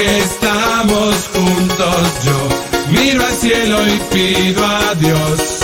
que estamos juntos yo miro al cielo y pido a Dios.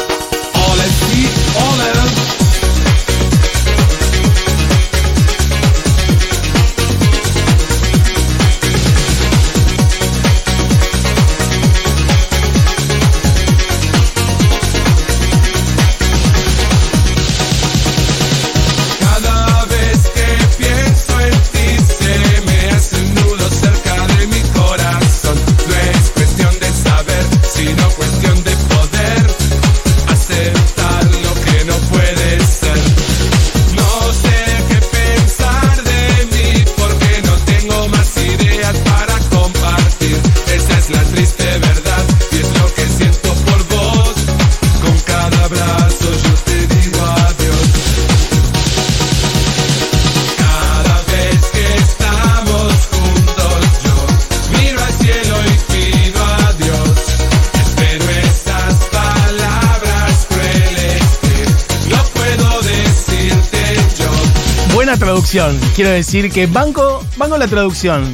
Traducción. Quiero decir que banco, banco la traducción.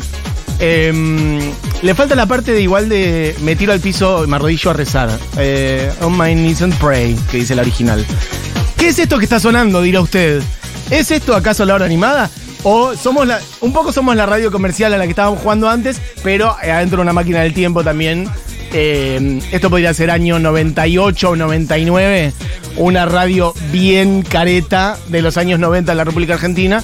Em, le falta la parte de igual de me tiro al piso me arrodillo a rezar. Eh, on my knees and pray, que dice la original. ¿Qué es esto que está sonando, dirá usted? ¿Es esto acaso la hora animada? O somos la, un poco somos la radio comercial a la que estábamos jugando antes, pero adentro de una máquina del tiempo también. Eh, esto podría ser año 98 o 99, una radio bien careta de los años 90 en la República Argentina.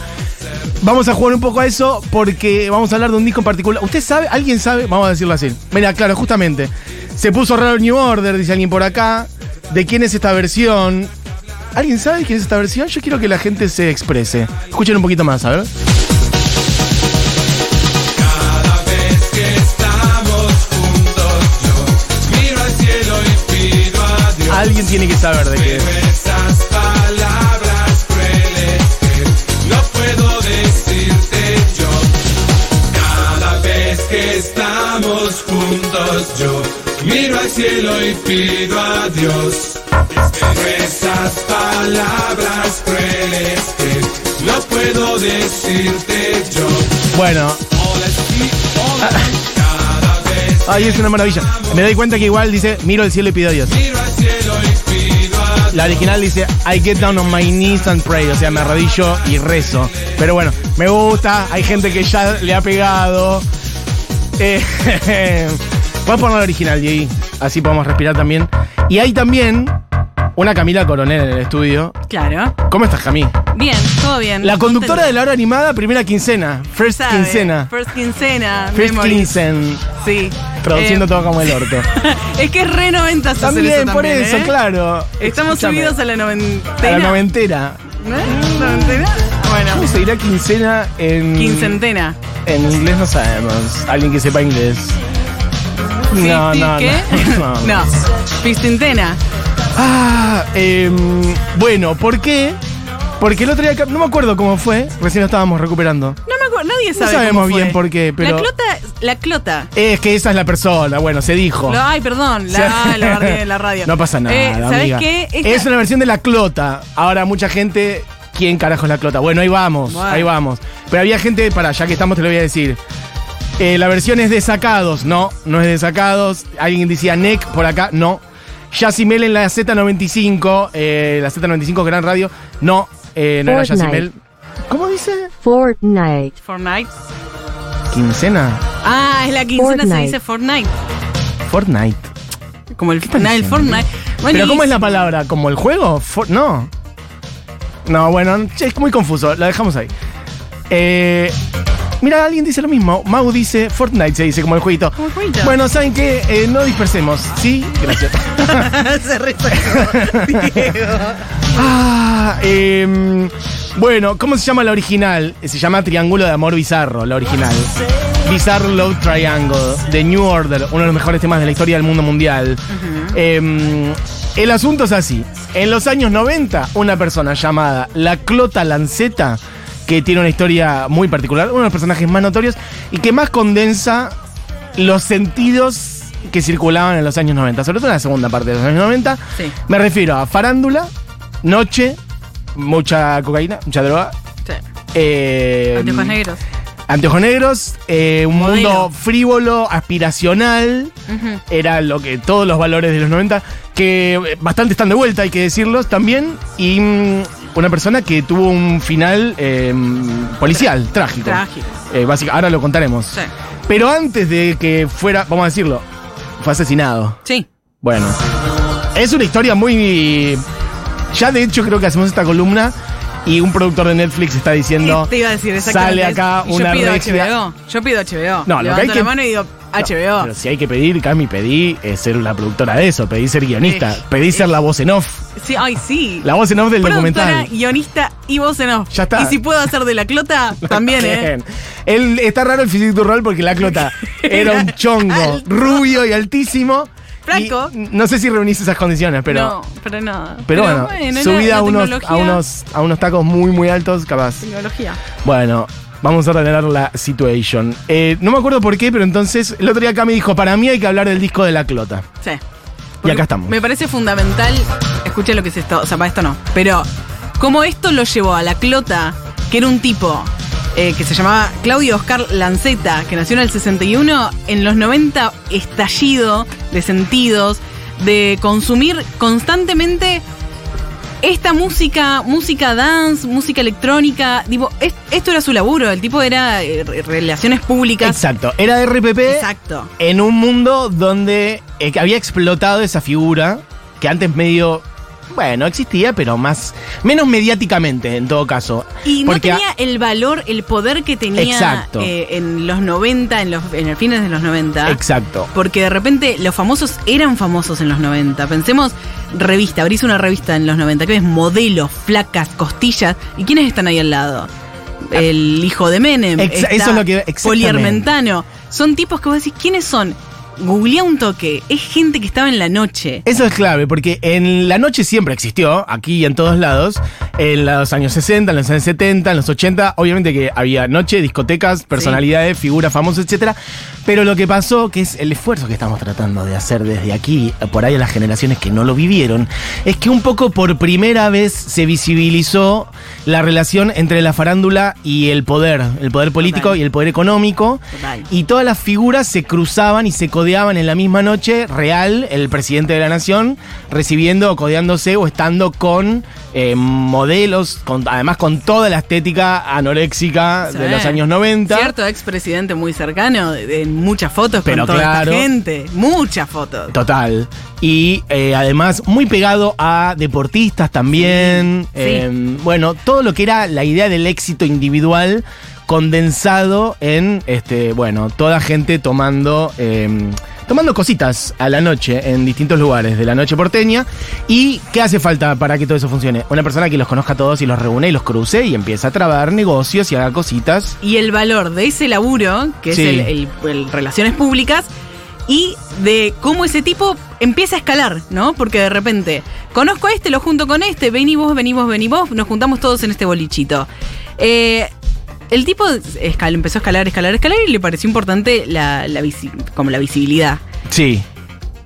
Vamos a jugar un poco a eso porque vamos a hablar de un disco en particular. ¿Usted sabe? ¿Alguien sabe? Vamos a decirlo así. Mira, claro, justamente. Se puso raro New Order, dice alguien por acá. ¿De quién es esta versión? ¿Alguien sabe quién es esta versión? Yo quiero que la gente se exprese. Escuchen un poquito más, a ver. Alguien tiene que saber de qué palabras crueles que no puedo decirte yo. Cada vez que estamos juntos yo miro al cielo y pido a Dios. Espero esas palabras crueles que no puedo decirte yo. Bueno. Cada vez ay, es una maravilla. Me doy cuenta que igual dice, miro el cielo y pido a Dios. miro al cielo La original dice, I get down on my knees and pray. O sea, me arrodillo y rezo. Pero bueno, me gusta. Hay gente que ya le ha pegado. Eh, Voy a poner la original, Jay. Así podemos respirar también. Y hay también una Camila Coronel en el estudio. Claro. ¿Cómo estás, Camila? Bien, todo bien. La conductora de la hora animada, primera quincena. First Sabe, quincena. First quincena. First quinzen. Sí. Traduciendo Eh, todo como el orto. es que es re 90 hacer También, eso por eso, ¿eh? claro. Estamos subidos a la A noventena. la noventera. ¿No? ¿Noventena? Bueno. ¿Cómo se dirá quincena en. Quincentena. En inglés no sabemos. Alguien que sepa inglés. No, Fisti- no, ¿Qué? no. no. no. Ah, em, bueno, ¿por qué? Porque el otro día, no me acuerdo cómo fue, recién lo estábamos recuperando. No me acuerdo, nadie sabe. sabemos cómo fue. bien por qué, pero- La clota, la clota. Es que esa es la persona, bueno, se dijo. Lo- ay, perdón, la, Se- ah, la, en la radio. No pasa nada, Eh, ¿Sabes amiga. qué? Esta- Es una versión de la clota. Ahora mucha gente, ¿quién carajo es la clota? Bueno, ahí vamos, Bueno. ahí vamos. Pero había gente, para, ya que estamos te lo voy a decir. Eh, la versión es de sacados, no, no es de sacados. Alguien decía NEC por acá, no. Yacimel en la Z95, eh, la Z95 Gran Radio, no, eh, no era Fortnite. Yacimel. ¿Cómo dice? Fortnite. Fortnite. ¿Quincena? Ah, es la quincena, se Fortnite. dice Fortnite. Fortnite. Como el, nah, el? Fortnite. Bueno, ¿Pero y- cómo es la palabra? ¿Como el juego? For- no. No, bueno, es muy confuso. La dejamos ahí. Eh, mira, alguien dice lo mismo. Mau dice Fortnite, se dice como el jueguito. Como el jueguito. Bueno, ¿saben qué? Eh, no dispersemos. ¿Sí? Gracias. se. Diego. ah, em, bueno, ¿cómo se llama la original? Se llama Triángulo de Amor Bizarro, la original. Bizarre Love Triangle, de New Order, uno de los mejores temas de la historia del mundo mundial. Em, el asunto es así. En los años 90, una persona llamada La Clota Lanceta, que tiene una historia muy particular, uno de los personajes más notorios y que más condensa los sentidos que circulaban en los años 90, sobre todo en la segunda parte de los años 90. Sí. Me refiero a farándula, noche, mucha cocaína, mucha droga. Sí. eh, Anteojos negros. Anteojos negros, eh, un Modelo. mundo frívolo, aspiracional. Era lo que todos los valores de los 90, que bastante están de vuelta, hay que decirlos también. Y mm, una persona que tuvo un final eh, policial, trágico. Trágico. Eh, básica- ahora lo contaremos. Sí. Pero antes de que fuera, vamos a decirlo, fue asesinado. Sí. Bueno, es una historia muy. Ya de hecho creo que hacemos esta columna y un productor de Netflix está diciendo. Te iba a decir. Sale acá Y una yo pido. HBO. Yo pido HBO. No, lo que hay que- la mano y digo HBO. pero si hay que pedir, Cami, pedí eh, ser una productora de eso, pedí ser guionista, Eh, pedí ser la voz en off. Sí, ay, sí. La voz en off del Productora, documental. guionista y voz en off. Ya está. Y si puedo hacer de la clota, también, ¿eh? Bien. Él, está raro el du rol porque la clota era un chongo Alto. rubio y altísimo. Flaco. Y no sé si reunís esas condiciones, pero. no, pero no. Pero, bueno, subida la a, unos, tecnología- a, unos, a unos tacos muy, muy altos, capaz. Tecnología. Bueno, vamos a ordenar la situation. Eh, no me acuerdo por qué, pero entonces el otro día acá me dijo: Para mí hay que hablar del disco de la clota. Sí. Y acá estamos. Me parece fundamental. Escuchen lo que es esto. O sea, para esto no. Pero, como esto lo llevó a la clota, que era un tipo eh, que se llamaba Claudio Oscar Lanceta, que nació en el 61, en los 90 estallido de sentidos, de consumir constantemente esta música, música dance, música electrónica. Digo, es- esto era su laburo. El tipo era eh, re- relaciones públicas. Exacto. Era RPP Exacto. en un mundo donde eh, había explotado esa figura que antes medio. Bueno, existía, pero más. menos mediáticamente, en todo caso. Y no a- tenía el valor, el poder que tenía eh, en los 90, en los en el fines de los 90. Exacto. Porque de repente los famosos eran famosos en los 90. Pensemos, revista, abrís una revista en los 90, que ves modelos, flacas, costillas. ¿Y quiénes están ahí al lado? El hijo de Menem. Exa- está eso es lo que-. Poliarmentano. Son tipos que vos decís, ¿quiénes son? Googlea un toque. Es gente que estaba en la noche. Eso es clave, porque en la noche siempre existió, aquí y en todos lados, en los años 60, en los años 70, en los 80, obviamente que había noche, discotecas, personalidades, figuras famosas, etcétera. Pero lo que pasó, que es el esfuerzo que estamos tratando de hacer desde aquí, por ahí a las generaciones que no lo vivieron, es que un poco por primera vez se visibilizó la relación entre la farándula y el poder, el poder político Total. y el poder económico. Total. Y todas las figuras se cruzaban y se codeaban en la misma noche, real, el presidente de la nación, recibiendo o codeándose o estando con eh, modelos, con, además con toda la estética anoréxica de los años 90. Cierto, expresidente muy cercano, en muchas fotos Pero con toda claro. esta gente. Muchas fotos. Total. Y eh, además muy pegado a deportistas también. Sí, Eh, bueno, todo lo que era la idea del éxito individual condensado en, este, bueno, toda gente tomando, eh, tomando cositas a la noche en distintos lugares de la noche porteña. ¿Y qué hace falta para que todo eso funcione? Una persona que los conozca a todos y los reúne y los cruce y empieza a trabar negocios y haga cositas. Y el valor de ese laburo, que Sí. es el, el- el relaciones públicas, y de cómo ese tipo empieza a escalar, ¿no? Porque de repente, conozco a este, lo junto con este, vení vos, vení vos, vení vos, nos juntamos todos en este bolichito. Eh, el tipo escal- empezó a escalar, escalar, escalar y le pareció importante la, la visi- como la visibilidad. Sí.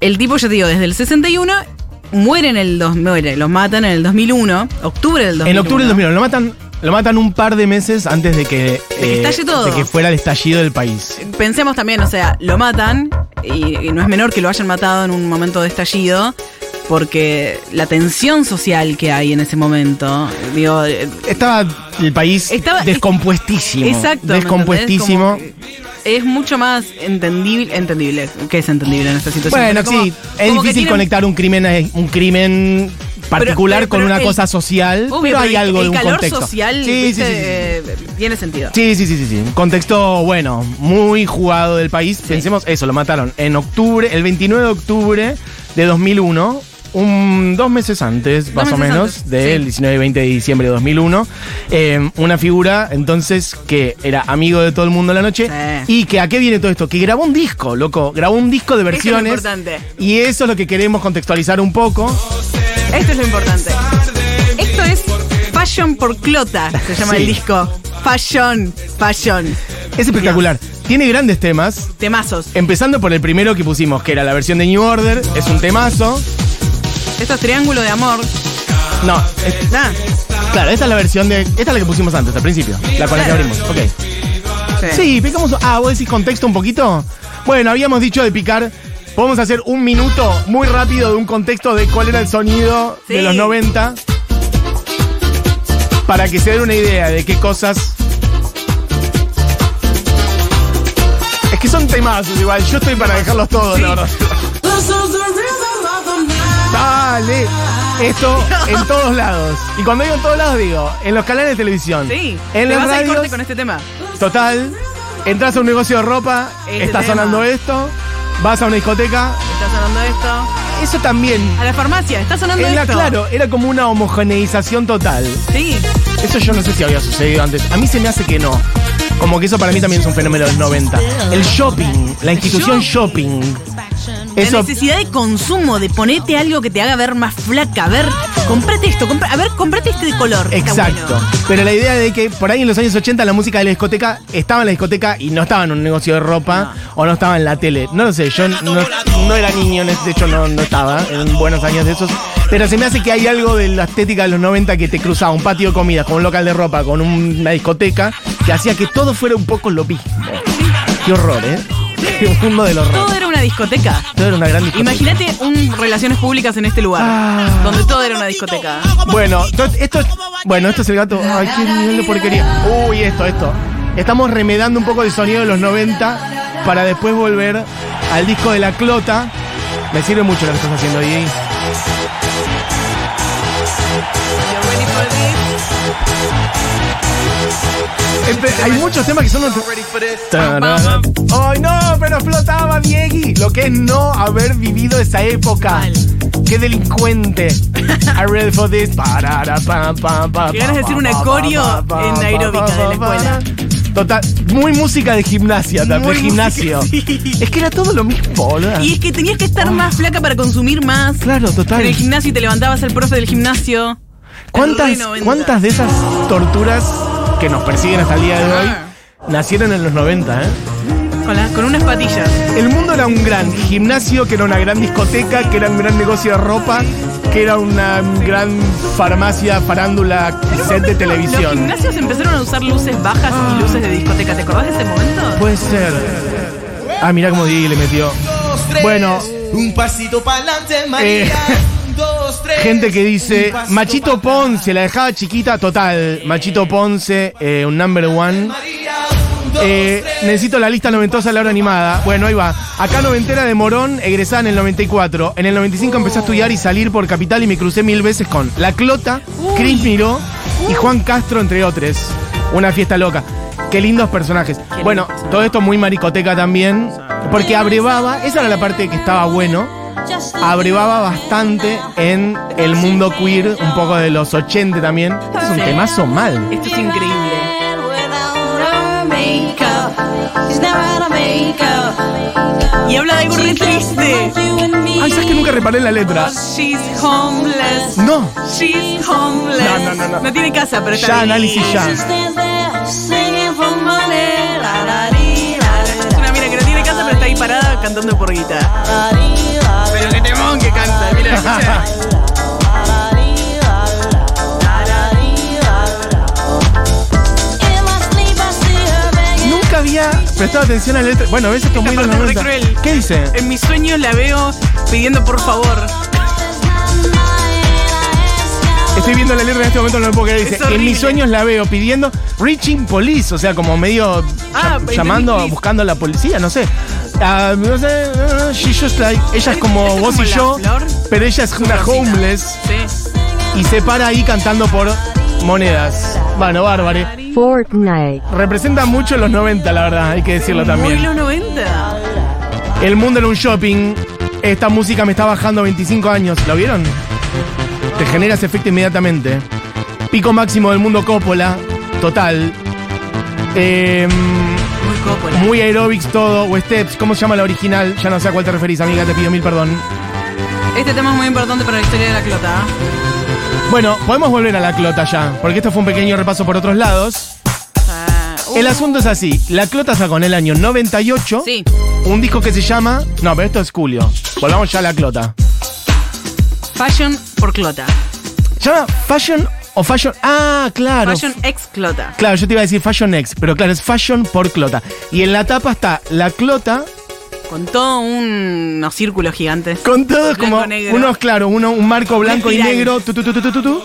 El tipo, yo te digo, desde el 61 muere en el 2, muere, lo matan en el 2001, octubre del 2001. En octubre del 2001 lo matan, lo matan un par de meses antes de que, eh, que todo. de que fuera el estallido del país. Pensemos también, o sea, lo matan y, y no es menor que lo hayan matado en un momento de estallido. Porque la tensión social que hay en ese momento, digo, eh, Estaba el país Estaba- descompuestísimo. exacto. ¿me Descompuestísimo. que Es mucho más entendible, entendible. ¿Qué es entendible en esta situación? Bueno, como- sí, es que difícil tienen- conectar un crimen, a- un crimen particular pero- con pero una el- cosa social, Obvio, pero hay algo el de un calor contexto. social, sí, ¿viste? sí, sí, sí. Eh, tiene sentido. Sí, sí, sí, sí, sí. Un contexto, bueno, muy jugado del país. Pensemos eso, lo mataron en octubre, el 29 de octubre de 2001. Un, dos meses antes, más o menos, antes, del sí. 19 y 20 de diciembre de 2001. Eh, una figura, entonces, que era amigo de todo el mundo en la noche. Sí. Y que a qué viene todo esto? Que grabó un disco, loco. Grabó un disco de Eso es lo versiones. importante. Y eso es lo que queremos contextualizar un poco. Esto es lo importante. Esto es Fashion por Clota, se llama Sí. el disco. Fashion, Fashion. Es espectacular. Tiene grandes temas. Temazos. Empezando por el primero que pusimos, que era la versión de New Order. Es un temazo. Esto es Triángulo de Amor. No, es- Nah, claro, esta es la versión de. Esta es la que pusimos antes, al principio. La con la que Claro. abrimos. Ok. Sí, picamos. Ah, vos decís contexto un poquito. Bueno, habíamos dicho de picar. Podemos hacer un minuto muy rápido de un contexto de cuál era el sonido de Sí. los 90. Para que se den una idea de qué cosas. Es que son temazos igual. Yo estoy para dejarlos todos, la verdad. Esto en todos lados. Y cuando digo en todos lados, digo en los canales de televisión. Sí. En Te las vas al corte radios. con este tema. Total, entras a un negocio de ropa, Este está tema. sonando esto, vas a una discoteca, Está sonando esto. eso también. A la farmacia, está sonando Era, esto. claro, era como una homogeneización total. Sí. Eso yo no sé si había sucedido antes. A mí se me hace que no. Como que eso para mí también es un fenómeno de los 90. El shopping, la institución shopping. La necesidad de consumo, de ponerte algo que te haga ver más flaca. A ver, comprate esto, compra- a ver, comprate este de color. Exacto. bueno. Pero la idea de que por ahí en los años 80 la música de la discoteca estaba en la discoteca y no estaba en un negocio de ropa o no estaba en la tele. No lo sé, yo no, no era niño, de hecho no, no estaba en buenos años de esos. Pero se me hace que hay algo de la estética de los 90 que te cruzaba un patio de comidas con un local de ropa, con un- una discoteca, que hacía que todo fuera un poco lo mismo. Qué horror, ¿eh? Qué mundo. Todo era una discoteca. Todo era una gran discoteca. Imagínate un relaciones públicas en este lugar, Ah. donde todo era una discoteca. Bueno, to- esto es, bueno, esto es el gato. Ay, qué nivel de porquería. Uy, esto, esto. Estamos remedando un poco del sonido de los 90 para después volver al disco de la clota. Me sirve mucho lo que estás haciendo, DJ. Hay muchos temas que son... Tararán. ¡Ay, no! Pero explotaba, Diegui. Lo que es no haber vivido esa época. Mal. ¡Qué delincuente! I ready for this. Parara, Qué ganas de pam, decir pam, pam, en aeróbica de la escuela. Total, muy música de gimnasia, de Muy gimnasio. música, sí. Es que era todo lo mismo, boludo. Y es que tenías que estar más flaca para consumir más. Claro, total. En el gimnasio y te levantabas el profe del gimnasio. ¿Cuántas, El re 90. ¿Cuántas de esas torturas que nos persiguen hasta el día de hoy Ah. nacieron en los 90, eh? Con, la- con unas patillas. El mundo era un gran gimnasio, que era una gran discoteca, que era un gran negocio de ropa, que era una gran farmacia, farándula, set de Los televisión. gimnasios empezaron a usar luces bajas y luces de discoteca. ¿Te acordás de ese momento? Puede ser. Ah, mira cómo Diego le metió. Bueno, Un pasito para adelante, María. Eh. Gente que dice, Machito Ponce, la dejaba chiquita, total. Machito Ponce, eh, un number one. Eh, necesito la lista noventosa de la hora animada. Bueno, ahí va. Acá noventera de Morón, egresada en el 94. En el 95 empecé a estudiar y salir por Capital y me crucé mil veces con La Clota, Chris Miró y Juan Castro, entre otros. Una fiesta loca. Qué lindos personajes. bueno, todo esto muy maricoteca también. Porque abrevaba, esa era la parte que estaba bueno. Abrevaba bastante en el mundo queer, un poco de los 80 también. Este es un temazo mal. Esto es increíble. Y habla de algo re triste. Ay, ¿sabes que nunca reparé en la letra? She's homeless. No. She's homeless. No, no, no, no. tiene casa, pero está Ya, bien. análisis ya. Cantando por guitarra. Pero qué temón que canta. Mira, escucha. Nunca había prestado atención a la letra. Bueno, a veces es muy 90. cruel. ¿Qué dice? En mis sueños la veo pidiendo por favor. Estoy viendo la letra en este momento, no me puedo creer. Dice, en mis sueños la veo pidiendo reaching police, o sea, como medio Ah, llamando, buscando a la policía, no sé. Ah, no sé, ah, she just like, ella es como ¿Esta es vos como y yo, flor? pero ella es una homeless Sí. y se para ahí cantando por monedas. Bueno, bárbaro. Fortnite. Representa mucho los 90, la verdad, hay que decirlo Muy también. los 90. El mundo en un shopping. Esta música me está bajando 25 años. ¿Lo vieron? Te genera ese efecto inmediatamente. Pico máximo del mundo Coppola. Total. Eh, Muy aerobics todo. O steps. ¿Cómo se llama la original? Ya no sé a cuál te referís, amiga. Te pido mil perdón. Este tema es muy importante para la historia de la clota. Bueno, podemos volver a la clota ya. Porque esto fue un pequeño repaso por otros lados. Ah, uh, El asunto es así. La clota sacó en el año 98. Sí. Un disco que se llama. No, pero esto es Julio. Volvamos ya a la clota. Fashion por clota. Se llama Fashion O Fashion. Ah, claro. Fashion X Clota. Claro, yo te iba a decir Fashion X, pero claro, es Fashion por Clota. Y en la tapa está la Clota Con todo un- unos círculos gigantes. con todos como unos, claro, uno, un marco blanco y negro, tu, tu, tu.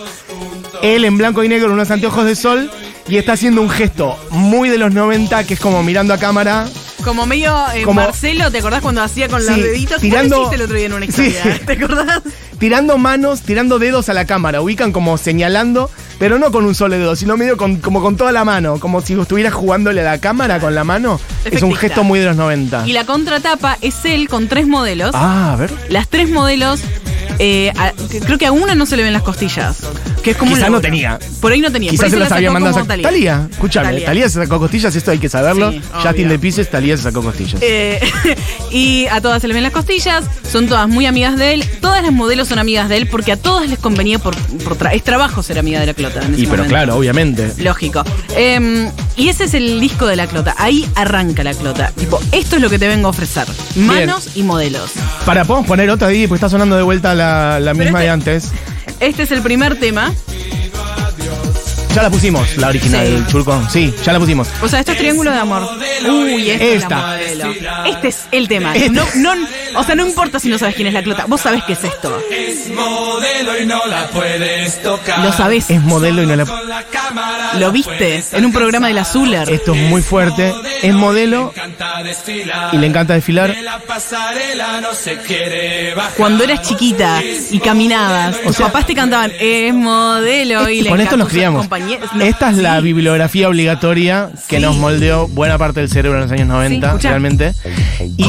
Él en blanco y negro, unos anteojos de sol, y está haciendo un gesto muy de los 90, que es como mirando a cámara. Como medio eh, Como- Marcelo, ¿te acordás cuando hacía con los Sí, deditos? tirando- ¿Vos lo hiciste el otro día en una Sí. historia? ¿Te acordás? tirando manos, tirando dedos a la cámara. Ubican como señalando, pero no con un solo dedo, sino medio con, como con toda la mano. Como si estuvieras jugándole a la cámara con la mano. Es un gesto muy de los 90. Y la contratapa es él con tres modelos. Ah, a ver. Las tres modelos, eh, a- que- creo que a una no se le ven las costillas. Que es como un Quizá no tenía. Por ahí no tenía. Quizás se las la había sacó mandado a como sacar. Talía, escúchame, Talía. se sacó costillas, esto hay que saberlo. Sí, Justin de Pises, Talía se sacó costillas. Eh, y a todas se le ven las costillas, son todas muy amigas de él. Todas las modelos son amigas de él porque a todas les convenía por, por tra- es trabajo ser amiga de la clota. En ese y pero momento. claro, obviamente. Lógico. Em, y ese es el disco de la clota. Ahí arranca la clota. Tipo, esto es lo que te vengo a ofrecer. Manos y modelos. Para, podemos poner otra ahí, pues está sonando de vuelta la, misma este- de antes. Este es el primer tema. Ya la pusimos, la original, Sí. Churco. Sí, ya la pusimos. O sea, esto es triángulo de amor. Uy, esta, es Esta. la modelo. Este es el tema. Este. No, no, o sea, no importa si no sabes quién es la clota. Vos sabés qué es esto. Es modelo y no la puedes tocar. Lo sabés. Es modelo y no la. Con la cámara Lo viste en un programa de la Zuller. Esto es muy fuerte. Es modelo y le encanta desfilar. Cuando eras chiquita y caminabas, tus sea- papás te cantaban, es modelo y le Con esto nos criamos. no, Esta es la bibliografía obligatoria que Sí. nos moldeó buena parte del cerebro en los años 90, escuchá. realmente. Y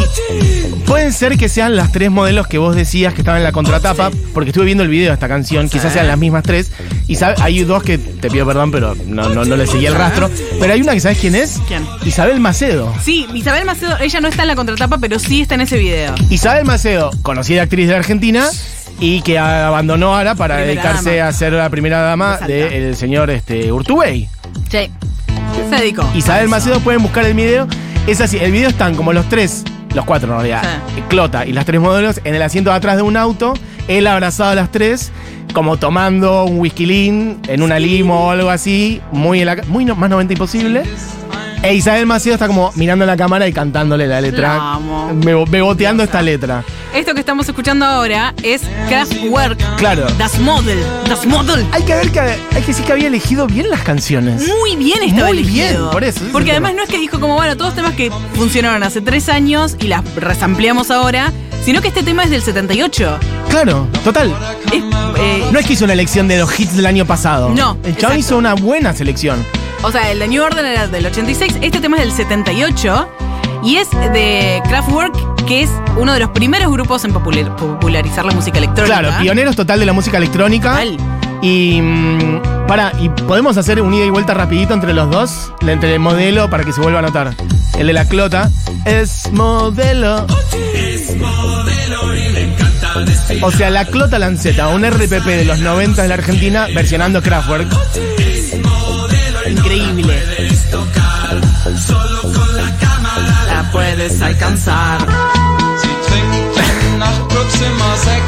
pueden ser que sean las tres modelos que vos decías que estaban en la contratapa, porque estuve viendo el video de esta canción, quizás sean las mismas tres. Y sabe- hay dos que te pido perdón, pero no, no, no le seguí el rastro. Pero hay una que sabes quién es? ¿Quién? Isabel Macedo. Sí, Isabel Macedo, ella no está en la contratapa, pero sí está en ese video. Isabel Macedo, conocida actriz de Argentina y que abandonó ahora para Primera dedicarse dama. a ser la primera dama De del señor este, Urtubey. Sí. Se dedicó. Isabel Macedo pueden buscar el video. Es así, el video están como los tres, los cuatro en realidad, Sí. Clota y las tres modelos en el asiento de atrás de un auto, él abrazado a las tres, como tomando un whisky lean en una limo o algo así, muy, en la muy no- más 90 imposible. E Isabel Macedo está como mirando la cámara y cantándole la letra, La amo. bebo- beboteando esta letra. Esto que estamos escuchando ahora es Kraftwerk. Claro. Das Model. Das Model. Hay que ver que hay que decir que había elegido bien las canciones. Muy bien estaba Muy bien, elegido. por eso, ese es Porque el además no es que dijo como, bueno, todos temas que funcionaron hace tres años y las resampleamos ahora, sino que este tema es del 78. Claro, total. Es, eh, No es que hizo una elección de los hits del año pasado. No, El chabón exacto. hizo una buena selección. O sea, el de New Order era del 86, este tema es del 78 y es de Kraftwerk, que es uno de los primeros grupos en popular- popularizar la música electrónica. Claro, pioneros total de la música electrónica. Total. Y mm, para, y podemos hacer un ida y vuelta rapidito entre los dos, entre el modelo para que se vuelva a notar. El de la clota es modelo. O sea, la clota lanceta, un RPP de los 90 de la Argentina, versionando Kraftwerk. Puedes alcanzar.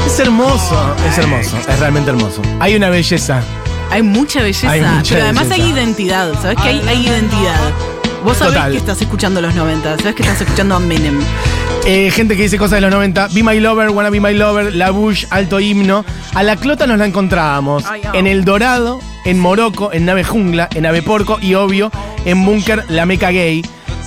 Es hermoso, es hermoso, es realmente hermoso. Hay una belleza. Hay mucha belleza, Hay mucha pero además belleza. hay identidad. ¿Sabes que hay, hay identidad? Vos sabés Total. que estás escuchando los 90, sabés que estás escuchando a Menem. Eh, gente que dice cosas de los 90. Be My Lover, Wanna Be My Lover, La Bush, Alto Himno. A la Clota nos la encontrábamos Ay, en El Dorado, en Morocco, en Nave Jungla, en Ave Porco y obvio en Búnker La Meca Gay.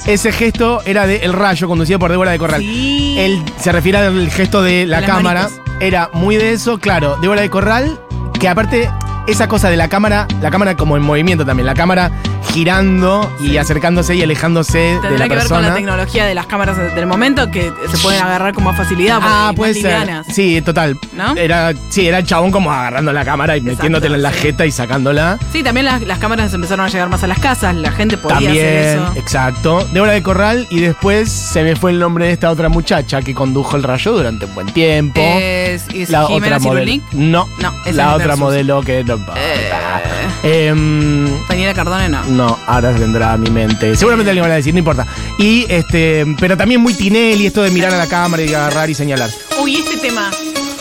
Ese gesto era de El Rayo, conducido por Débora de Corral. Sí. Él se refiere al gesto de la las cámara. manitos. Era muy de eso, claro. Débora de Corral, que aparte, esa cosa de la cámara, la cámara como en movimiento también, la cámara girando y acercándose y alejándose de Tendrá la que ver con la tecnología de las cámaras del momento que se pueden agarrar con más facilidad. Ah, puede más ser. livianas. Sí, total. ¿No? Era, sí, era el chabón como agarrando la cámara y Exacto, metiéndotela en la sí. jeta y sacándola. Sí, también las, las cámaras empezaron a llegar más a las casas, la gente podía También, hacer eso. exacto. Débora de Corral y después se me fue el nombre de esta otra muchacha que condujo el rayo durante un buen tiempo. Es, es la Jimena otra modelo. No, No, la otra Versus. modelo que no. Eh. Em, Daniela Cardone no. no, ahora vendrá a mi mente. Seguramente alguien me va a decir, no importa. Y este, pero también muy Tinelli, esto de mirar a la cámara y agarrar y señalar. Uy, este tema,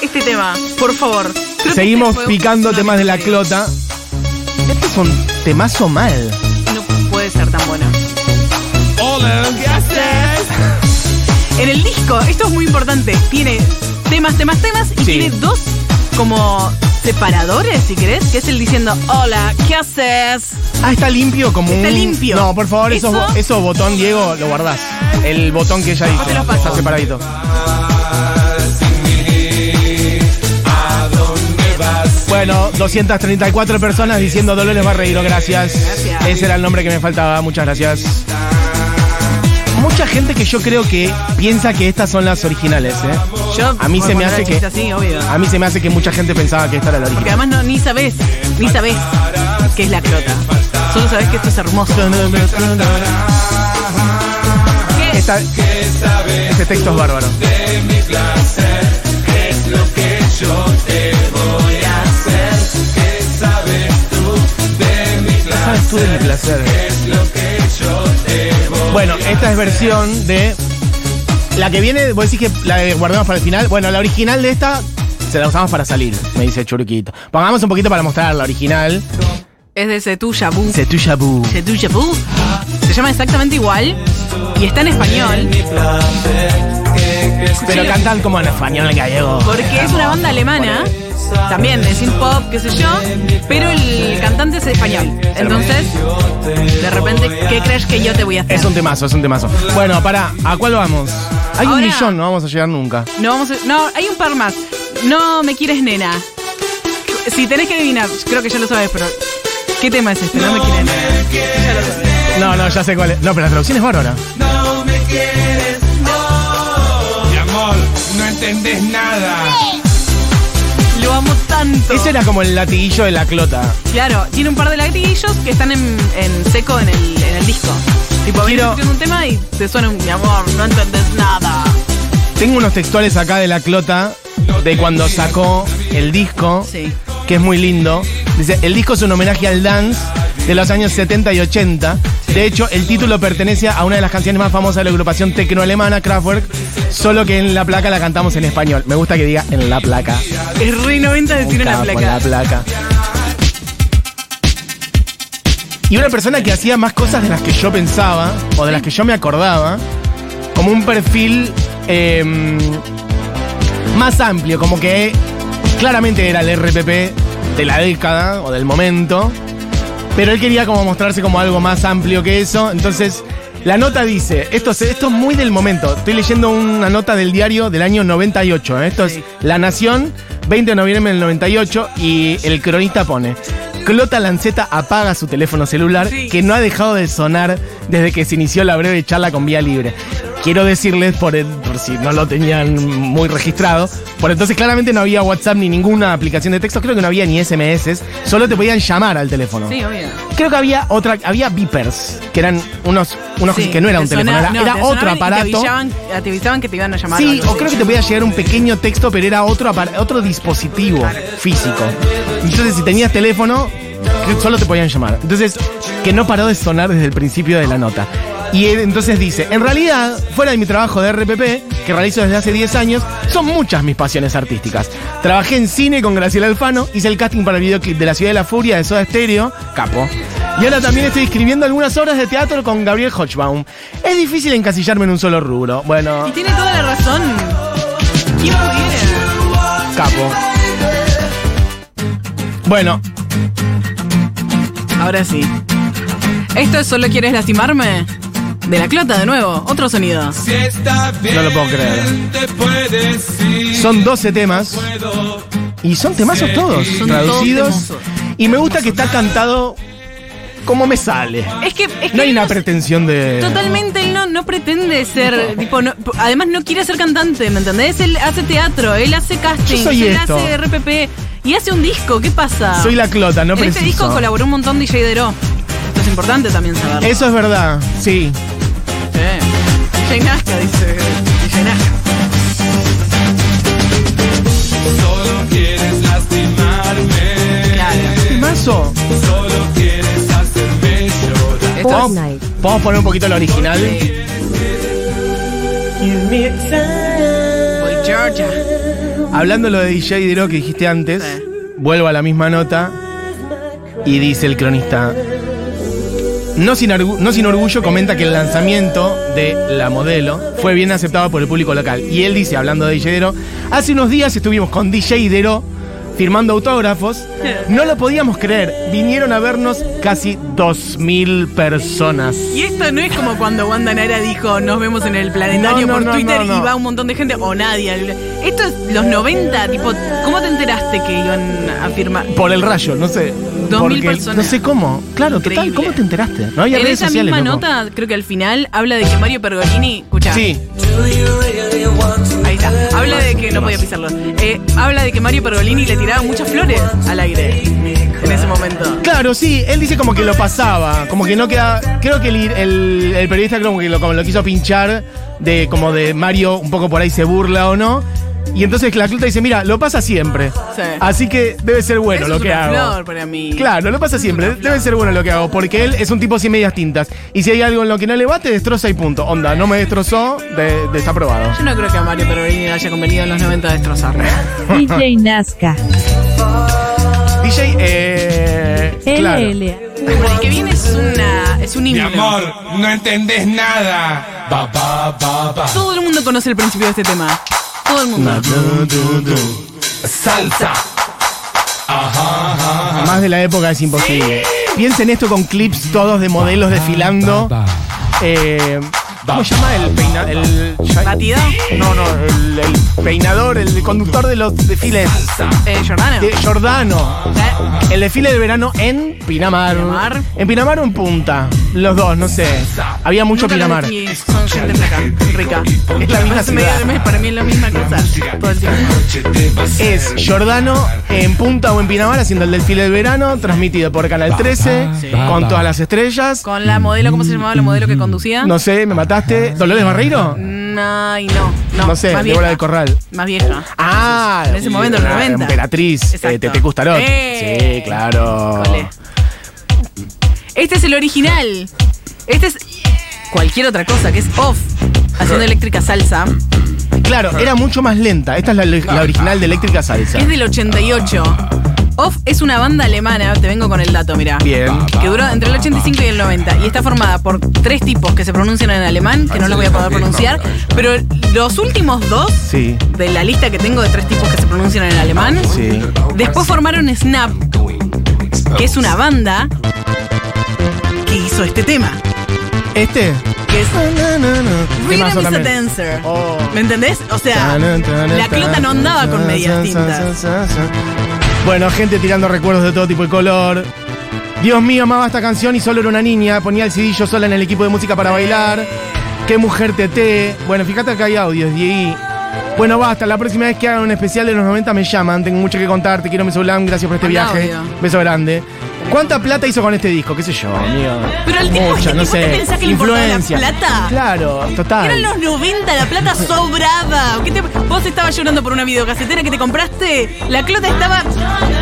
este tema, por favor. Creo Seguimos este picando temas de la clota. Este es un temazo mal. No puede ser tan bueno. Hola, ¿qué haces? En el disco, esto es muy importante, tiene temas, temas, temas y Sí. tiene dos como separadores, si querés, que es el diciendo, hola, ¿qué haces? Ah, está limpio como Está un- limpio. No, por favor, Eso- esos botón, Diego, lo guardás. El botón que ella dijo. te lo paso. Está separadito. Bueno, 234 personas diciendo Dolores Barreiro, gracias. Gracias. Ese era el nombre que me faltaba, muchas gracias. Gente que yo creo que piensa que estas son las originales, ¿eh? Yo, A mí se me hace que- chiste así, obvio. A mí se me hace que mucha gente pensaba que esta era la Porque original. además no, ni sabés, ni sabés qué es la clota. Solo sabés que esto es hermoso. ¿Qué? Esta- ¿Qué sabes este texto es bárbaro. de mi placer? ¿Qué es lo que yo te voy a hacer? ¿Qué sabes tú de mi ¿Qué sabes tú de mi placer? Bueno, esta es versión de. La que viene, vos decís que la guardamos para el final. Bueno, la original de esta se la usamos para salir, me dice Churuquito. Pongamos un poquito para mostrar la original. Es de Setu Yabu. C'est tu chabou. Setu Yabu. Se llama exactamente igual y está en español Pero cantan como en español en gallego. porque es una banda alemana. También de synth pop, qué sé yo, pero el cantante es español. Entonces, de repente, ¿qué crees que yo te voy a hacer? Es un temazo, es un temazo. Bueno, para, ¿a cuál vamos? Hay un millón, no vamos a llegar nunca. No, vamos a- no, hay un par más. No me quieres, nena. Si tenés que adivinar, creo que ya lo sabes, pero ¿qué tema es este? No, me quieres, nena. Ya lo sabes. No, no, ya sé cuál es. No, pero la traducción es bárbara. No me quieres, no. Mi amor, no entendés nada. Amo tanto. Ese era como el latiguillo de la clota. Claro, tiene un par de latiguillos que están en, en seco en el, en el disco. Tipo, Quiero- escuchando un tema y te suena un mi amor, no entendés nada. Tengo unos textuales acá de la clota de cuando sacó el disco, Sí. que es muy lindo. Dice, el disco es un homenaje al dance de los años 70 y 80. De hecho, el título pertenece a una de las canciones más famosas de la agrupación tecno-alemana, Kraftwerk, solo que en la placa la cantamos en español. Me gusta que diga en la placa. Es re 90 decir en la placa. Y una persona que hacía más cosas de las que yo pensaba, o de las que yo me acordaba, como un perfil eh, más amplio, como que claramente era el RPP de la década o del momento, pero él quería como mostrarse como algo más amplio que eso, entonces la nota dice, esto, es- esto es muy del momento, estoy leyendo una nota del diario del año 98, ¿eh? esto es La Nación, 20 de noviembre del 98, y el cronista pone... Clota Lanceta apaga su teléfono celular Sí. que no ha dejado de sonar desde que se inició la breve charla con Vía Libre. Quiero decirles, por, el- por si no lo tenían muy registrado, por entonces claramente no había WhatsApp ni ninguna aplicación de texto, creo que no había ni SMS, solo te podían llamar al teléfono. Sí, obvio. Creo que había otra, había beepers, que eran unos, unos Sí, que no era un te teléfono, sonaba- era, no, era te otro sonaban y aparato. Te avisaban, te avisaban que te iban a llamar. Sí, o creo que te podía llegar un pequeño texto, pero era otro, otro dispositivo físico. Entonces, si tenías teléfono, solo te podían llamar. Entonces, que no paró de sonar desde el principio de la nota. Y él entonces dice, en realidad, fuera de mi trabajo de RPP, que realizo desde hace 10 años, son muchas mis pasiones artísticas. Trabajé en cine con Graciela Alfano, hice el casting para el videoclip de La Ciudad de la Furia de Soda Stereo, capo. Y ahora también estoy escribiendo algunas obras de teatro con Gabriel Hochbaum. Es difícil encasillarme en un solo rubro. Bueno, Y tiene toda la razón. ¿Quién pudiera? capo. Bueno, Ahora sí. ¿Esto es Solo quieres lastimarme? De la clota, de nuevo. Otro sonido. Si está bien, No lo puedo creer. Te puedes ir. son 12 temas y son temazos todos, Son traducidos. temazos. y me gusta que está cantado como me sale. Es que, es que No hay él una no- pretensión de... Totalmente, él no, no pretende ser, tipo, no- además no quiere ser cantante, ¿me entendés? Él hace teatro, él hace casting, Yo soy él esto. hace RPP y hace un disco, ¿qué pasa? Soy la clota, no En este preciso. disco colaboró un montón DJ Dero. Esto es importante también saberlo. Eso es verdad, sí. DJ Nazca, dice DJ Nazca. Solo quieres lastimarme. Claro. Temazo. Solo quieres hacerme llorar. Esto ¿Podemos, Fortnite. podemos poner un poquito el original? Boy Georgia. Hablando de lo de DJ Dero que dijiste antes, Sí. vuelvo a la misma nota. Y dice el cronista. No sin, argu- no sin orgullo comenta que el lanzamiento de la modelo fue bien aceptado por el público local. Y él dice, hablando de DJ Dero, hace unos días estuvimos con DJ Dero firmando autógrafos. No lo podíamos creer. Vinieron a vernos casi 2.000 personas. Y esto no es como cuando Wanda Nara dijo nos vemos en el planetario No, no, por Twitter y va un montón de gente o nadie. Esto es los 90, tipo, ¿cómo te enteraste que iban a firmar? Por el rayo, no sé. 2.000 Porque- personas. No sé cómo. Claro, total, Increíble. ¿cómo te enteraste? No había en redes esa sociales. misma loco. nota, creo que al final habla de que Mario Pergolini, escucha, Sí, ahí está, habla de que no podía pisarlo. Eh, habla de que Mario Pergolini le tiraba muchas flores al aire en ese momento. claro, sí. Él dice como que lo pasaba, como que no queda. Creo que el, el- el periodista como que lo, como lo quiso pinchar de como de Mario un poco por ahí se burla o no. Y entonces la cluta dice, mira, lo pasa siempre. Sí. Así que debe ser bueno Eso lo es que una hago. flor para mí. Claro, lo pasa siempre. Debe ser bueno lo que hago, porque él es un tipo sin medias tintas. Y si hay algo en lo que no le va, te destroza y punto. Onda, no me destrozó, de, de- está aprobado. Yo no creo que a Mario Pergolini le haya convenido en los 90 destrozarlo. DJ Nazca. DJ, eh. Claro. Bueno, el que viene es una es un Mi himno. amor, no entendés nada. Ba, ba, ba, ba. Todo el mundo conoce el principio de este tema. Todo el mundo. Salsa. Más de la época es imposible. Piensen esto con clips todos de modelos desfilando. Eh, ¿Cómo se llama el peinador? El, ¿Batido? No, no, el, el peinador, el conductor de los desfiles. Eh, Jordano. De. Eh, El desfile de verano en Pinamar. Pinamar. En Pinamar o en Punta. Los dos, no sé. Había mucho nunca Pinamar. vi, Son gente flaca, rica. Es la misma ciudad. de para mí es la misma cosa. Todo el tiempo. Es Giordano en Punta o en Pinamar haciendo el desfile del verano, transmitido por Canal 13, Sí. con todas las estrellas. Con la modelo, ¿cómo se llamaba la modelo que conducía? No sé, me ¿Dolores Barreiro? No, y no. No, No sé, más Débora vieja. del Corral. Más vieja. Ah, En ese momento, en los la 90. Emperatriz, Exacto. eh, Tete Custarot. Eh. Sí, claro. Cole. Este es el original. Este es cualquier otra cosa, que es off. Haciendo eléctrica salsa. Claro, era mucho más lenta. Esta es la, la original de Eléctrica Salsa. Es del 88. Off es una banda alemana, te vengo con el dato, mira. Bien. Que duró entre el 85 y el 90. Y está formada por tres tipos que se pronuncian en alemán, que no los voy a poder pronunciar. Pero los últimos dos Sí, de la lista que tengo de tres tipos que se pronuncian en alemán, sí. después formaron Snap, que es una banda que hizo este tema. ¿Este? Que es ¿Qué más Rhythm is a? Dancer. Oh. ¿Me entendés? O sea, la clota no andaba con medias tintas. Bueno, gente tirando recuerdos de todo tipo y color. Dios mío, amaba esta canción y solo era una niña. Ponía el CD yo sola en el equipo de música para bailar. Qué mujer teté. Bueno, fíjate que hay audios, Diego. Bueno, basta. La próxima vez que hagan un especial de los 90 me llaman. Tengo mucho que contar. Te quiero, Mesolam. Gracias por este viaje. Beso grande. ¿Cuánta plata hizo con este disco? ¿Qué sé yo, amigo? Pero el tipo Mucha, este, no ¿vos te sé. pensás que le importaba la Influencia. plata? Claro, total. Eran los 90, la plata sobraba. ¿Qué te- vos estabas llorando por una videocasetera que te compraste. La clota estaba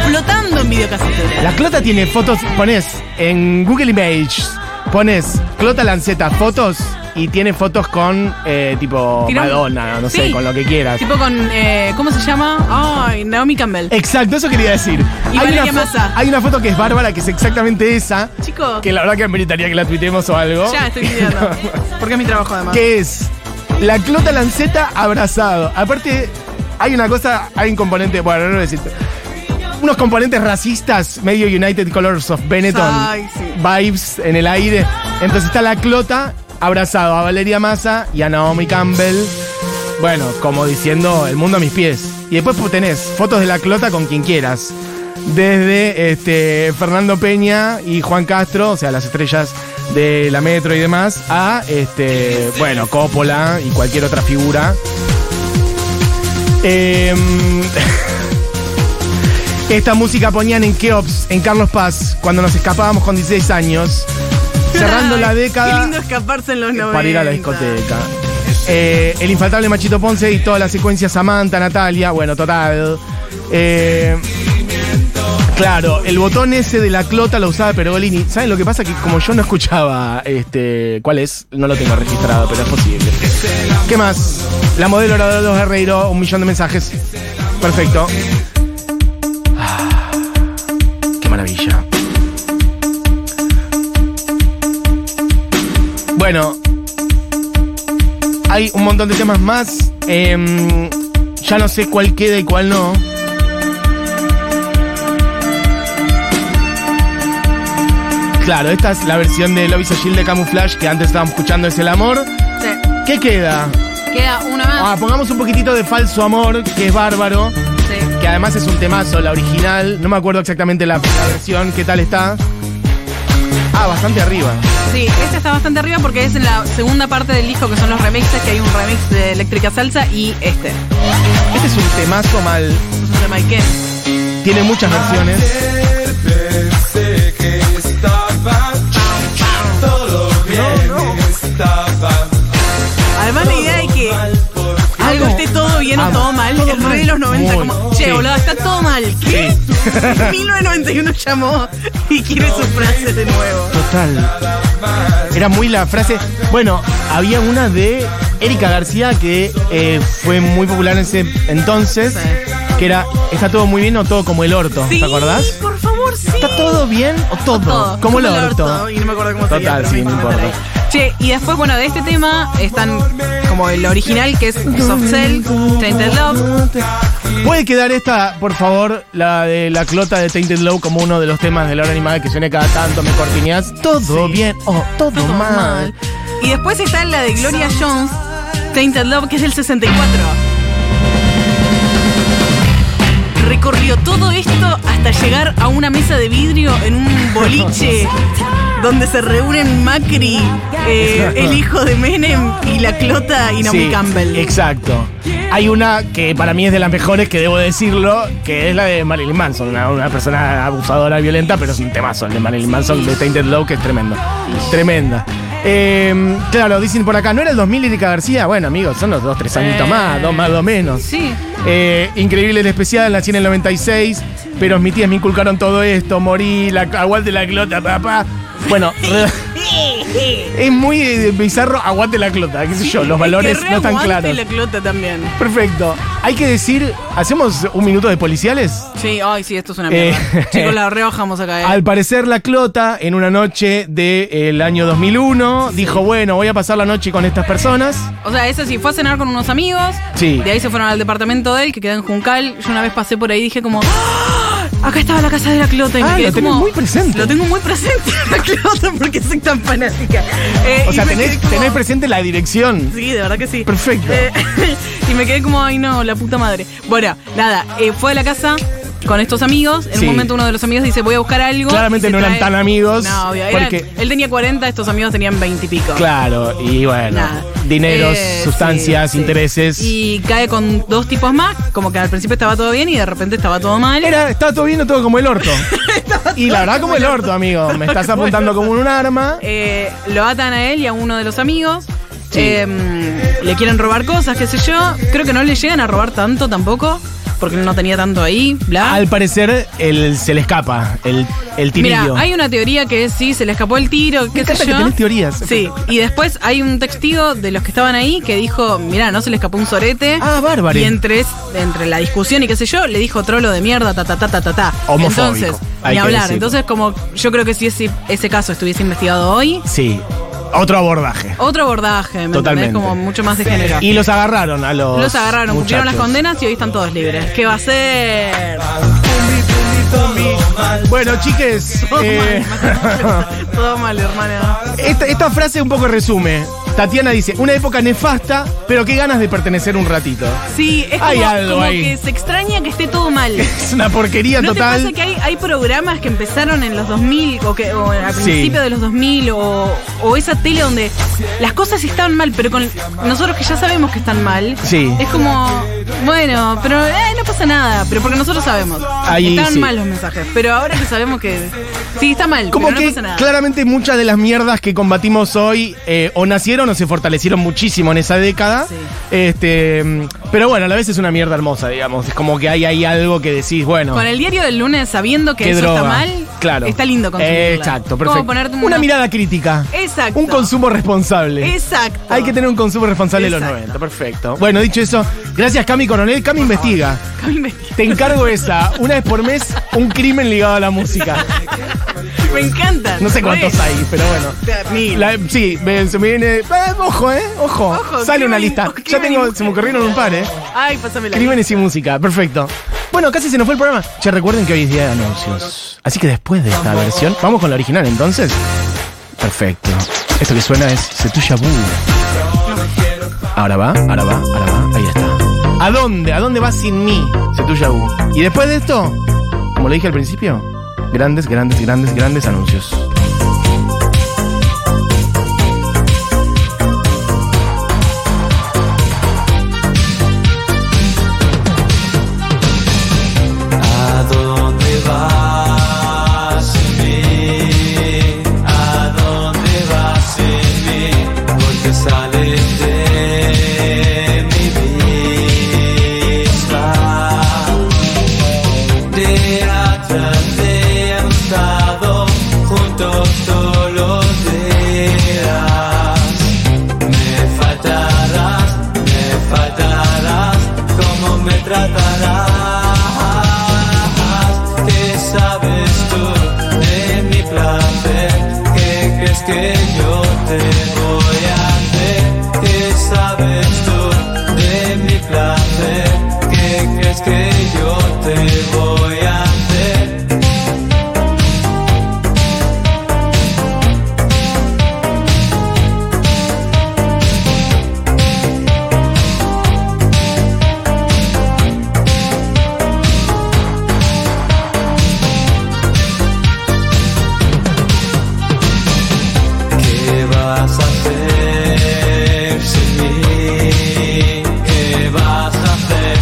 flotando en videocasetera. La Clota tiene fotos, pones en Google Images, pones Clota Lanceta fotos y tiene fotos con eh, tipo Madonna, no sé, con lo que quieras. Tipo con. eh, ¿Cómo se llama? Ay, Naomi Campbell. Exacto, eso quería decir. Y Valeria una, Massa. hay una foto que es bárbara, que es exactamente esa, Chico, que la verdad que meritaría que la tuitemos o algo. ya estoy pidiendo. Porque es mi trabajo además. que es la Clota Lanceta abrazado. Aparte, hay una cosa, hay un componente, bueno, no lo voy a decir. Unos componentes racistas, medio United Colors of Benetton Ay, sí. vibes en el aire. Entonces está la Clota abrazado a Valeria Massa y a Naomi Campbell. Bueno, como diciendo, el mundo a mis pies. Y después pues, tenés fotos de la Clota con quien quieras. Desde este, Fernando Peña y Juan Castro, o sea, las estrellas de la metro y demás, a este, bueno, Coppola y cualquier otra figura. Em, esta música ponían en Keops, en Carlos Paz, cuando nos escapábamos con 16 años, cerrando la década Qué lindo escaparse en los 90. para ir a la discoteca. Eh, el infaltable Machito Ponce y toda la secuencia Samantha, Natalia, bueno, total. Eh, claro, el botón ese de la clota lo usaba Pergolini. ¿Saben lo que pasa? Que como yo no escuchaba este. ¿Cuál es? No lo tengo registrado, pero es posible. ¿Qué más? La modelo era de los Herreiro, un millón de mensajes. Perfecto. Ah, qué maravilla. Bueno, hay un montón de temas más. Em, ya no sé cuál queda y cuál no. Claro, esta es la versión de a Shield de Camouflage que antes estábamos escuchando, es el amor. Sí. ¿Qué queda? Queda una más. Ah, pongamos un poquitito de falso amor, que es bárbaro, Sí. que además es un temazo, la original. No me acuerdo exactamente la, la versión, qué tal está. Ah, bastante arriba. Sí, esta está bastante arriba porque es en la segunda parte del disco que son los remixes, que hay un remix de Eléctrica Salsa y este. Este es un temazo mal. Es un tema. Tiene muchas versiones. En 1991 llamó y quiere su frase de nuevo. Total. Era muy la frase. Bueno, había una de Erika García que eh, fue muy popular en ese entonces. Sí. Que era, está todo muy bien o todo como el orto. Sí, ¿Te acordás? por favor, sí. ¿Está todo bien o todo? Todo. Como el orto. Y no me acuerdo cómo Total, sería, sí, no importa. Che, y después, bueno, de este tema están como el original, que es Soft Cell, Tainted Love. ¿Puede quedar esta, por favor, la de la clota de Tainted Low como uno de los temas de la hora animada que suene cada tanto, me cortineas? Todo bien o todo, Todo mal. mal. Y después está la de Gloria Jones, Tainted Love, que es del 64. Recorrió todo esto hasta llegar a una mesa de vidrio en un boliche donde se reúnen Macri, eh, el hijo de Menem y la clota y Naomi Sí, Campbell. Exacto. Hay una que para mí es de las mejores, que debo decirlo, que es la de Marilyn Manson, una, una persona abusadora, violenta, pero es un temazo el de Marilyn Manson de Tainted Low, que es tremendo. Tremenda. Eh, claro, dicen por acá, ¿no era el 2000 Erika García? Bueno, amigos, son los dos, tres añitos Eh. más, dos más, dos menos. Sí. Eh, increíble el especial, nací en el 96, pero mis tías me inculcaron todo esto, morí, la, aguante la clota, papá. Bueno, es muy eh, bizarro, aguante la clota, qué sé yo, los valores que no están claros. la clota también. Perfecto. Hay que decir, ¿hacemos un minuto de policiales? Sí, ay, sí, esto es una Eh, mierda. Chicos, la rebajamos acá, eh. Al parecer la clota, en una noche del año 2001, dijo, bueno, voy a pasar la noche con estas personas. O sea, ese sí, fue a cenar con unos amigos. Sí. De ahí se fueron al departamento de él, que queda en Juncal. Yo una vez pasé por ahí y dije como... ¡Ah! Acá estaba la casa de la clota. Y me Ah, quedé lo tenés como- muy presente. Lo tengo muy presente, la clota, porque soy tan fanática. Eh, O sea, me tenés, como- tenés presente la dirección. Sí, de verdad que sí. Perfecto. Eh, y me quedé como, ay no, la puta madre. Bueno, nada, eh, fue a la casa con estos amigos. En Sí. un momento uno de los amigos dice, voy a buscar algo. Claramente no eran trae- tan amigos, No, obvio. porque- él tenía 40, estos amigos tenían 20 y pico. Claro, y bueno, Nada. dineros, Eh, sustancias, sí, sí. intereses. Y cae con dos tipos más, como que al principio estaba todo bien y de repente estaba todo mal. Era, estaba todo bien o todo como el orto. y la verdad como el orto, amigo. Me estás apuntando como un arma. Eh, lo atan a él y a uno de los amigos. Eh, le quieren robar cosas, qué sé yo. Creo que no le llegan a robar tanto tampoco, porque no tenía tanto ahí, bla. Al parecer, el, se le escapa el, el Mira, tirillo. hay una teoría que sí, se le escapó el tiro, qué sé que yo. tenés teorías. Sí, y después hay un testigo de los que estaban ahí que dijo, mira, no se le escapó un sorete. Ah, bárbaro. Y entre, es- entre la discusión y qué sé yo, le dijo trolo de mierda, ta ta ta ta ta ta. Homofóbico, Entonces, hay ni que hablar. decirlo. Entonces, como yo creo que si ese, ese caso estuviese investigado hoy, Sí, otro abordaje. otro abordaje, ¿me Totalmente. entendés? Como mucho más de género. Y los agarraron a los. Los agarraron, cumplieron las muchachos. condenas y hoy están todos libres. ¿Qué va a ser? Bueno, chiques. Todo eh, mal, todo mal, hermana. esta, esta frase un poco resume. Tatiana dice, una época nefasta, pero qué ganas de pertenecer un ratito. Sí, es Hay como, algo como ahí. que se extraña que esté todo mal. Es una porquería ¿No total. te pasa que hay, hay programas que empezaron en los 2000 o que o al Sí. principio de los 2000 o, o esa tele donde las cosas estaban mal, pero con nosotros que ya sabemos que están mal, Sí. es como, bueno, pero eh, no pasa nada, pero porque nosotros sabemos. Ahí están sí. mal los mensajes, pero ahora que sabemos que sí está mal, Como pero que no pasa nada. claramente muchas de las mierdas que combatimos hoy eh, o nacieron o se fortalecieron muchísimo en esa década. Sí. Este, mm, Pero bueno, a la vez es una mierda hermosa, digamos. Es como que hay, algo que decís, bueno. Con el diario del lunes, sabiendo que eso droga. está mal, Claro. está lindo consumirla. Exacto, perfecto. ponerte Una mirada crítica. Exacto. Un consumo responsable. Exacto. Hay que tener un consumo responsable de los Exacto. 90, perfecto. Bueno, dicho eso, gracias Cami Coronel. Cami investiga. Cami investiga. Te encargo esa, una vez por mes, un crimen ligado a la música. Me encanta. No sé cuántos hay, pero bueno. La- sí, me- se me viene. eh, ojo, eh, ojo. Ojo, Sale una crimen- lista. Ya y tengo, se me ocurrieron un par, eh. Ay, pásame la Crímenes y música, perfecto. Bueno, casi se nos fue el programa. Che, recuerden que hoy es día de anuncios. Así que después de esta versión, vamos con la original entonces. Perfecto. Esto que suena es Setuya Bu. Ahora va, ahora va, ahora va. Ahí está. ¿A dónde? ¿A dónde vas sin mí? Setuya Bu. Y después de esto, como le dije al principio, grandes, grandes, grandes, grandes anuncios.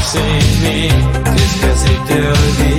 A hacer sin mí? Es que